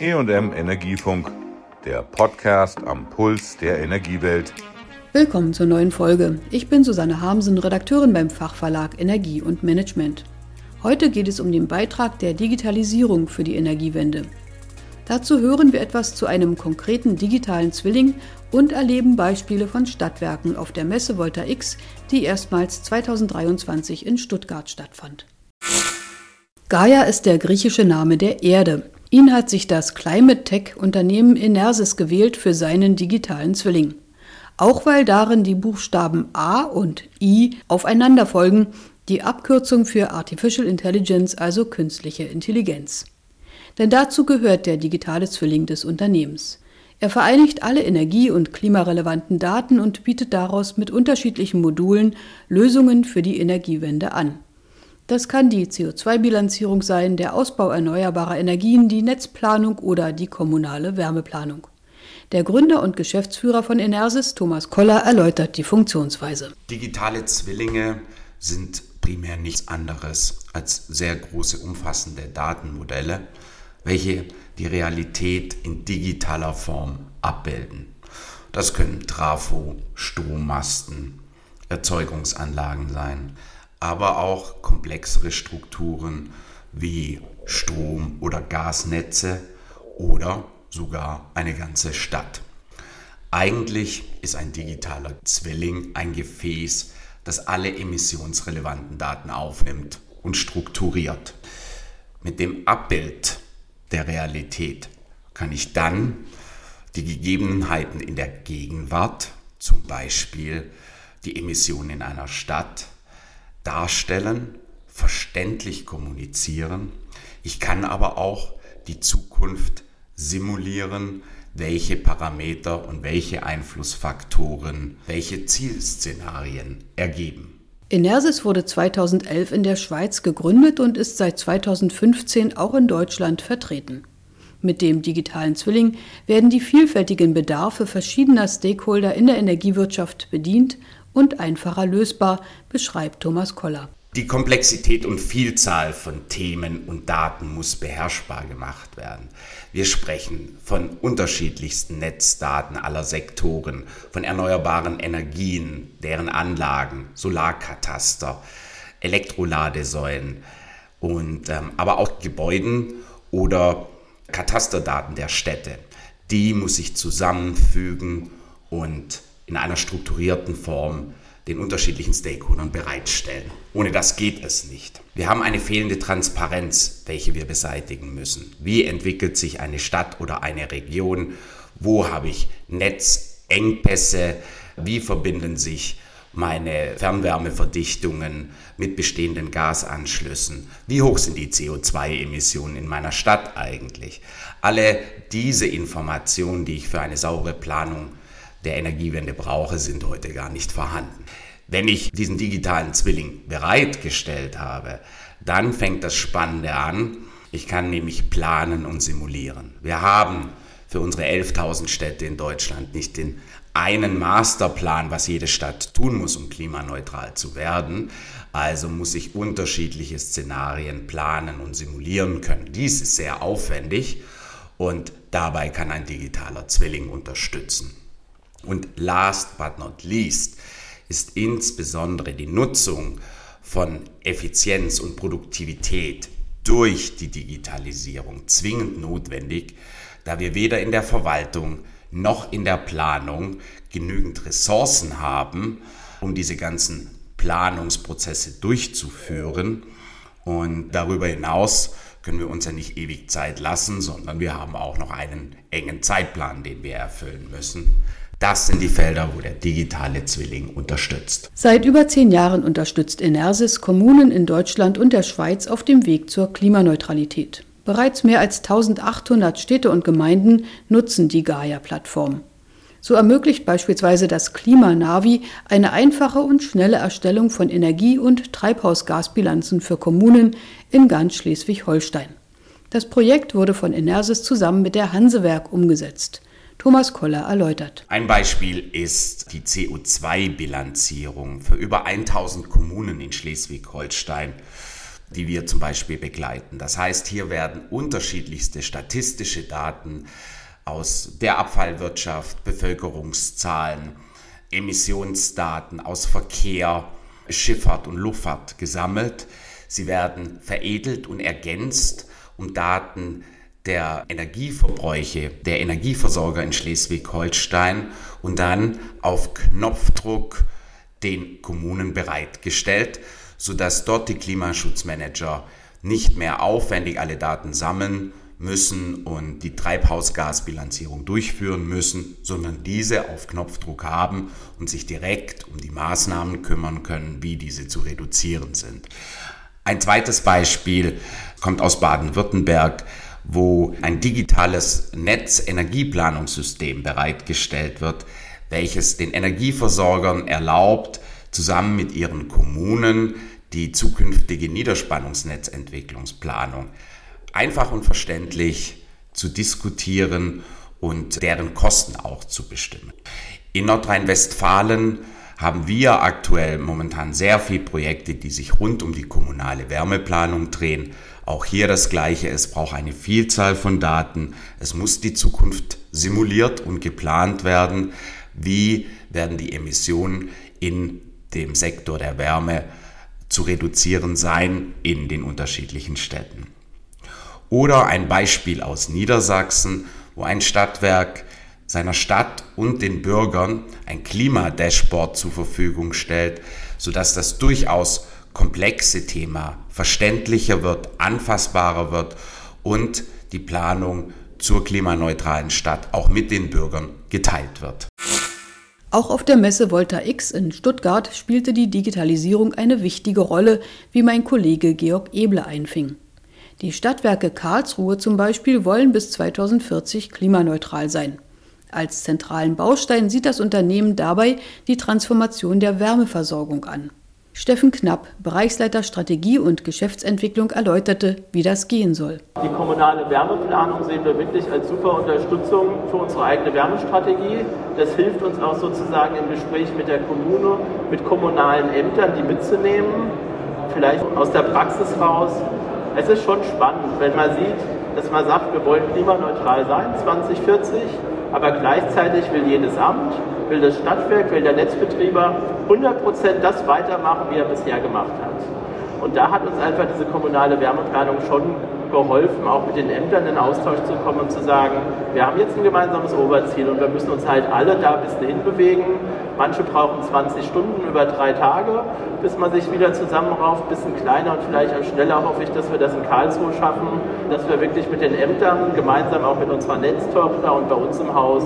EM Energiefunk, der Podcast am Puls der Energiewelt. Willkommen zur neuen Folge. Ich bin Susanne Harmsen, Redakteurin beim Fachverlag Energie und Management. Heute geht es um den Beitrag der Digitalisierung für die Energiewende. Dazu hören wir etwas zu einem konkreten digitalen Zwilling und erleben Beispiele von Stadtwerken auf der Messe Volta X, die erstmals 2023 in Stuttgart stattfand. Gaia ist der griechische Name der Erde. Ihn hat sich das Climate Tech Unternehmen Enersys gewählt für seinen digitalen Zwilling. Auch weil darin die Buchstaben A und I aufeinander folgen, die Abkürzung für Artificial Intelligence, also künstliche Intelligenz. Denn dazu gehört der digitale Zwilling des Unternehmens. Er vereinigt alle energie- und klimarelevanten Daten und bietet daraus mit unterschiedlichen Modulen Lösungen für die Energiewende an. Das kann die CO2-Bilanzierung sein, der Ausbau erneuerbarer Energien, die Netzplanung oder die kommunale Wärmeplanung. Der Gründer und Geschäftsführer von Enersys, Thomas Koller, erläutert die Funktionsweise. Digitale Zwillinge sind primär nichts anderes als sehr große, umfassende Datenmodelle, welche die Realität in digitaler Form abbilden. Das können Trafo, Strommasten, Erzeugungsanlagen sein, aber auch komplexere Strukturen wie Strom- oder Gasnetze oder sogar eine ganze Stadt. Eigentlich ist ein digitaler Zwilling ein Gefäß, das alle emissionsrelevanten Daten aufnimmt und strukturiert. Mit dem Abbild der Realität kann ich dann die Gegebenheiten in der Gegenwart, zum Beispiel die Emissionen in einer Stadt, darstellen, verständlich kommunizieren. Ich kann aber auch die Zukunft simulieren, welche Parameter und welche Einflussfaktoren welche Zielszenarien ergeben. Enersys wurde 2011 in der Schweiz gegründet und ist seit 2015 auch in Deutschland vertreten. Mit dem digitalen Zwilling werden die vielfältigen Bedarfe verschiedener Stakeholder in der Energiewirtschaft bedient und einfacher lösbar, beschreibt Thomas Koller. Die Komplexität und Vielzahl von Themen und Daten muss beherrschbar gemacht werden. Wir sprechen von unterschiedlichsten Netzdaten aller Sektoren, von erneuerbaren Energien, deren Anlagen, Solarkataster, Elektroladesäulen und ähm, aber auch Gebäuden oder Katasterdaten der Städte. Die muss ich zusammenfügen und in einer strukturierten Form den unterschiedlichen Stakeholdern bereitstellen. Ohne das geht es nicht. Wir haben eine fehlende Transparenz, welche wir beseitigen müssen. Wie entwickelt sich eine Stadt oder eine Region? Wo habe ich Netzengpässe? Wie verbinden sich meine Fernwärmeverdichtungen mit bestehenden Gasanschlüssen? Wie hoch sind die CO2-Emissionen in meiner Stadt eigentlich? Alle diese Informationen, die ich für eine saubere Planung der Energiewende brauche, sind heute gar nicht vorhanden. Wenn ich diesen digitalen Zwilling bereitgestellt habe, dann fängt das Spannende an. Ich kann nämlich planen und simulieren. Wir haben für unsere 11.000 Städte in Deutschland nicht den einen Masterplan, was jede Stadt tun muss, um klimaneutral zu werden. Also muss ich unterschiedliche Szenarien planen und simulieren können. Dies ist sehr aufwendig und dabei kann ein digitaler Zwilling unterstützen. Und last but not least ist insbesondere die Nutzung von Effizienz und Produktivität durch die Digitalisierung zwingend notwendig, da wir weder in der Verwaltung noch in der Planung genügend Ressourcen haben, um diese ganzen Planungsprozesse durchzuführen. Und darüber hinaus können wir uns ja nicht ewig Zeit lassen, sondern wir haben auch noch einen engen Zeitplan, den wir erfüllen müssen. Das sind die Felder, wo der digitale Zwilling unterstützt. Seit über zehn Jahren unterstützt Enersis Kommunen in Deutschland und der Schweiz auf dem Weg zur Klimaneutralität. Bereits mehr als 1800 Städte und Gemeinden nutzen die Gaia-Plattform. So ermöglicht beispielsweise das Klimanavi eine einfache und schnelle Erstellung von Energie- und Treibhausgasbilanzen für Kommunen in ganz Schleswig-Holstein. Das Projekt wurde von Enersis zusammen mit der Hansewerk umgesetzt. Thomas Koller erläutert. Ein Beispiel ist die CO2-Bilanzierung für über 1000 Kommunen in Schleswig-Holstein. die wir zum Beispiel begleiten. Das heißt, hier werden unterschiedlichste statistische Daten aus der Abfallwirtschaft, Bevölkerungszahlen, Emissionsdaten aus Verkehr, Schifffahrt und Luftfahrt gesammelt. Sie werden veredelt und ergänzt um Daten der Energieverbräuche der Energieversorger in Schleswig-Holstein und dann auf Knopfdruck den Kommunen bereitgestellt, sodass dort die Klimaschutzmanager nicht mehr aufwendig alle Daten sammeln müssen und die Treibhausgasbilanzierung durchführen müssen, sondern diese auf Knopfdruck haben und sich direkt um die Maßnahmen kümmern können, wie diese zu reduzieren sind. Ein zweites Beispiel kommt aus Baden-Württemberg, wo ein digitales Netzenergieplanungssystem bereitgestellt wird, welches den Energieversorgern erlaubt, zusammen mit ihren Kommunen die zukünftige Niederspannungsnetzentwicklungsplanung einfach und verständlich zu diskutieren und deren Kosten auch zu bestimmen. In Nordrhein-Westfalen haben wir aktuell momentan sehr viele Projekte, die sich rund um die kommunale Wärmeplanung drehen. Auch hier das Gleiche, es braucht eine Vielzahl von Daten. Es muss die Zukunft simuliert und geplant werden. Wie werden die Emissionen in dem Sektor der Wärme zu reduzieren sein in den unterschiedlichen Städten? Oder ein Beispiel aus Niedersachsen, wo ein Stadtwerk seiner Stadt und den Bürgern ein Klimadashboard zur Verfügung stellt, sodass das durchaus komplexe Thema verständlicher wird, anfassbarer wird und die Planung zur klimaneutralen Stadt auch mit den Bürgern geteilt wird. Auch auf der Messe Volta X in Stuttgart spielte die Digitalisierung eine wichtige Rolle, wie mein Kollege Georg Eble einfing. Die Stadtwerke Karlsruhe zum Beispiel wollen bis 2040 klimaneutral sein. Als zentralen Baustein sieht das Unternehmen dabei die Transformation der Wärmeversorgung an. Steffen Knapp, Bereichsleiter Strategie und Geschäftsentwicklung, erläuterte, wie das gehen soll. Die kommunale Wärmeplanung sehen wir wirklich als super Unterstützung für unsere eigene Wärmestrategie. Das hilft uns auch sozusagen im Gespräch mit der Kommune, mit kommunalen Ämtern, die mitzunehmen, vielleicht aus der Praxis raus, es ist schon spannend, wenn man sieht, dass man sagt, wir wollen klimaneutral sein 2040, aber gleichzeitig will jedes Amt, will das Stadtwerk, will der Netzbetrieber 100% das weitermachen, wie er bisher gemacht hat. Und da hat uns einfach diese kommunale Wärmeplanung schon geholfen, auch mit den Ämtern in Austausch zu kommen und zu sagen, wir haben jetzt ein gemeinsames Oberziel und wir müssen uns halt alle da ein bisschen hinbewegen. Manche brauchen 20 Stunden über drei Tage, bis man sich wieder zusammenrauft, bisschen kleiner und vielleicht auch schneller hoffe ich, dass wir das in Karlsruhe schaffen, dass wir wirklich mit den Ämtern gemeinsam auch mit unserer Netztochter und bei uns im Haus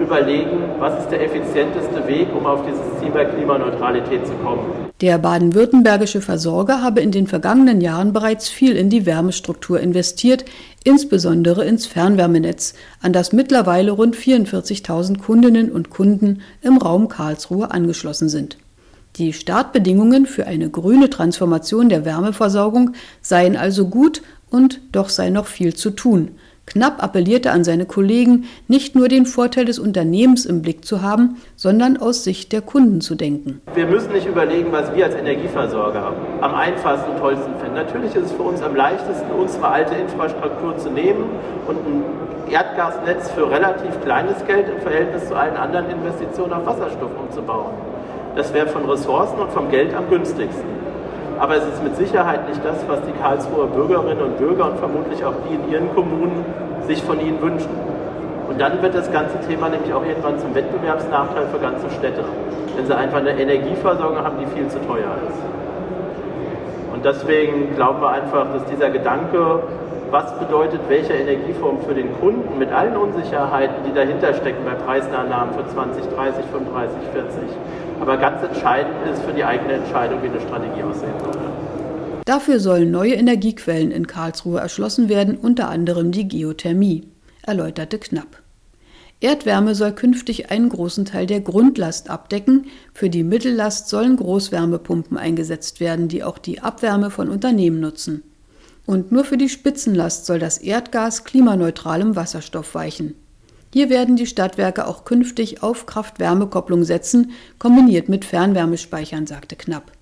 überlegen, was ist der effizienteste Weg, um auf dieses Ziel der Klimaneutralität zu kommen. Der baden-württembergische Versorger habe in den vergangenen Jahren bereits viel in die Wärmestruktur investiert, insbesondere ins Fernwärmenetz, an das mittlerweile rund 44.000 Kundinnen und Kunden im Raum Karlsruhe angeschlossen sind. Die Startbedingungen für eine grüne Transformation der Wärmeversorgung seien also gut und doch sei noch viel zu tun. Knapp appellierte an seine Kollegen, nicht nur den Vorteil des Unternehmens im Blick zu haben, sondern aus Sicht der Kunden zu denken. Wir müssen nicht überlegen, was wir als Energieversorger am einfachsten und tollsten finden. Natürlich ist es für uns am leichtesten, unsere alte Infrastruktur zu nehmen und ein Erdgasnetz für relativ kleines Geld im Verhältnis zu allen anderen Investitionen auf Wasserstoff umzubauen. Das wäre von Ressourcen und vom Geld am günstigsten. Aber es ist mit Sicherheit nicht das, was die Karlsruher Bürgerinnen und Bürger und vermutlich auch die in ihren Kommunen sich von ihnen wünschen. Und dann wird das ganze Thema nämlich auch irgendwann zum Wettbewerbsnachteil für ganze Städte, wenn sie einfach eine Energieversorgung haben, die viel zu teuer ist. Und deswegen glauben wir einfach, dass dieser Gedanke, was bedeutet welche Energieform für den Kunden mit allen Unsicherheiten, die dahinter stecken bei Preisnahnahmen für 20, 30, 35, 40, aber ganz entscheidend ist für die eigene Entscheidung, wie eine Strategie aussehen würde. Dafür sollen neue Energiequellen in Karlsruhe erschlossen werden, unter anderem die Geothermie, erläuterte Knapp. Erdwärme soll künftig einen großen Teil der Grundlast abdecken. Für die Mittellast sollen Großwärmepumpen eingesetzt werden, die auch die Abwärme von Unternehmen nutzen. Und nur für die Spitzenlast soll das Erdgas klimaneutralem Wasserstoff weichen. Hier werden die Stadtwerke auch künftig auf Kraft-Wärme-Kopplung setzen, kombiniert mit Fernwärmespeichern, sagte Knapp.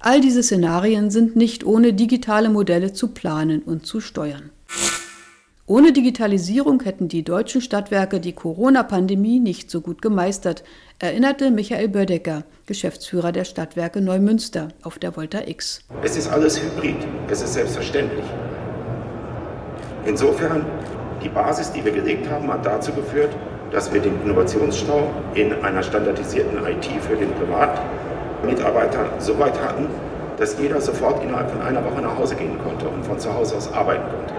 All diese Szenarien sind nicht ohne digitale Modelle zu planen und zu steuern. Ohne Digitalisierung hätten die deutschen Stadtwerke die Corona-Pandemie nicht so gut gemeistert, erinnerte Michael Bödecker, Geschäftsführer der Stadtwerke Neumünster, auf der Volta X. Es ist alles hybrid, es ist selbstverständlich. Insofern, die Basis, die wir gelegt haben, hat dazu geführt, dass wir den Innovationsstau in einer standardisierten IT für den Privatmitarbeiter so weit hatten, dass jeder sofort innerhalb von einer Woche nach Hause gehen konnte und von zu Hause aus arbeiten konnte.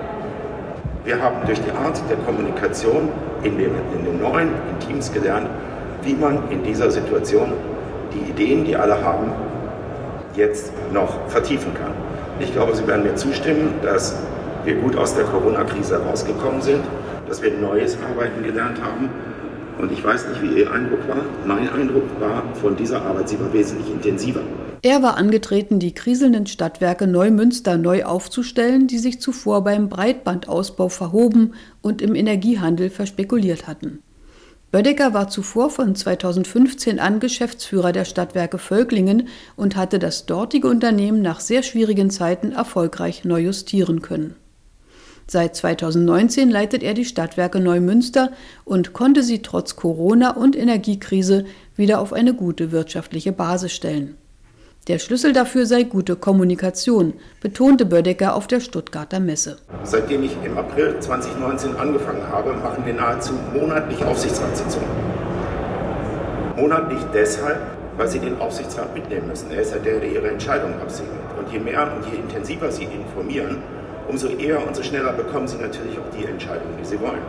Wir haben durch die Art der Kommunikation in den, in den neuen in Teams gelernt, wie man in dieser Situation die Ideen, die alle haben, jetzt noch vertiefen kann. Ich glaube, Sie werden mir zustimmen, dass wir gut aus der Corona-Krise herausgekommen sind, dass wir neues Arbeiten gelernt haben. Und ich weiß nicht, wie Ihr Eindruck war. Mein Eindruck war von dieser Arbeit, sie war wesentlich intensiver. Er war angetreten, die kriselnden Stadtwerke Neumünster neu aufzustellen, die sich zuvor beim Breitbandausbau verhoben und im Energiehandel verspekuliert hatten. Bödecker war zuvor von 2015 an Geschäftsführer der Stadtwerke Völklingen und hatte das dortige Unternehmen nach sehr schwierigen Zeiten erfolgreich neu justieren können. Seit 2019 leitet er die Stadtwerke Neumünster und konnte sie trotz Corona und Energiekrise wieder auf eine gute wirtschaftliche Basis stellen. Der Schlüssel dafür sei gute Kommunikation, betonte Bödecker auf der Stuttgarter Messe. Seitdem ich im April 2019 angefangen habe, machen wir nahezu monatlich Aufsichtsratssitzungen. Monatlich deshalb, weil Sie den Aufsichtsrat mitnehmen müssen. Er ist ja der, der Ihre Entscheidungen absegnet. Und je mehr und je intensiver Sie informieren, umso eher und so schneller bekommen Sie natürlich auch die Entscheidungen, die Sie wollen.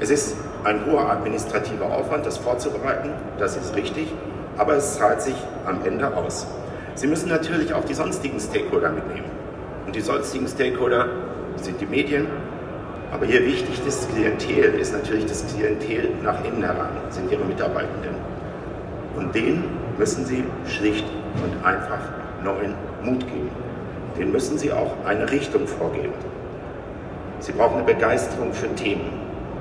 Es ist ein hoher administrativer Aufwand, das vorzubereiten, das ist richtig, aber es zahlt sich am Ende aus. Sie müssen natürlich auch die sonstigen Stakeholder mitnehmen. Und die sonstigen Stakeholder sind die Medien, aber hier wichtig das Klientel ist natürlich das Klientel nach innen heran, sind ihre Mitarbeitenden. Und denen müssen Sie schlicht und einfach neuen Mut geben den müssen Sie auch eine Richtung vorgeben. Sie brauchen eine Begeisterung für Themen.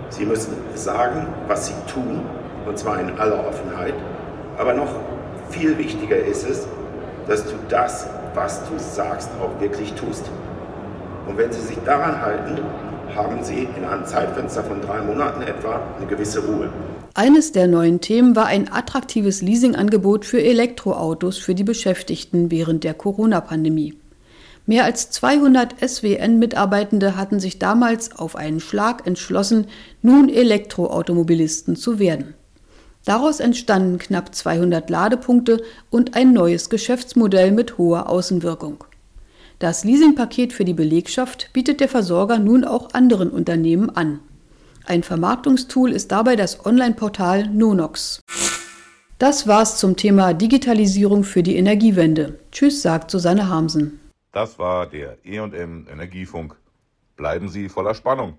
Sie müssen sagen, was Sie tun, und zwar in aller Offenheit. Aber noch viel wichtiger ist es, dass du das, was du sagst, auch wirklich tust. Und wenn Sie sich daran halten, haben Sie in einem Zeitfenster von drei Monaten etwa eine gewisse Ruhe. Eines der neuen Themen war ein attraktives Leasingangebot für Elektroautos für die Beschäftigten während der Corona-Pandemie. Mehr als 200 SWN-Mitarbeitende hatten sich damals auf einen Schlag entschlossen, nun Elektroautomobilisten zu werden. Daraus entstanden knapp 200 Ladepunkte und ein neues Geschäftsmodell mit hoher Außenwirkung. Das Leasingpaket für die Belegschaft bietet der Versorger nun auch anderen Unternehmen an. Ein Vermarktungstool ist dabei das Online-Portal Nonox. Das war's zum Thema Digitalisierung für die Energiewende. Tschüss, sagt Susanne Hamsen. Das war der EM Energiefunk. Bleiben Sie voller Spannung.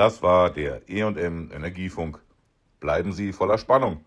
Das war der EM Energiefunk. Bleiben Sie voller Spannung.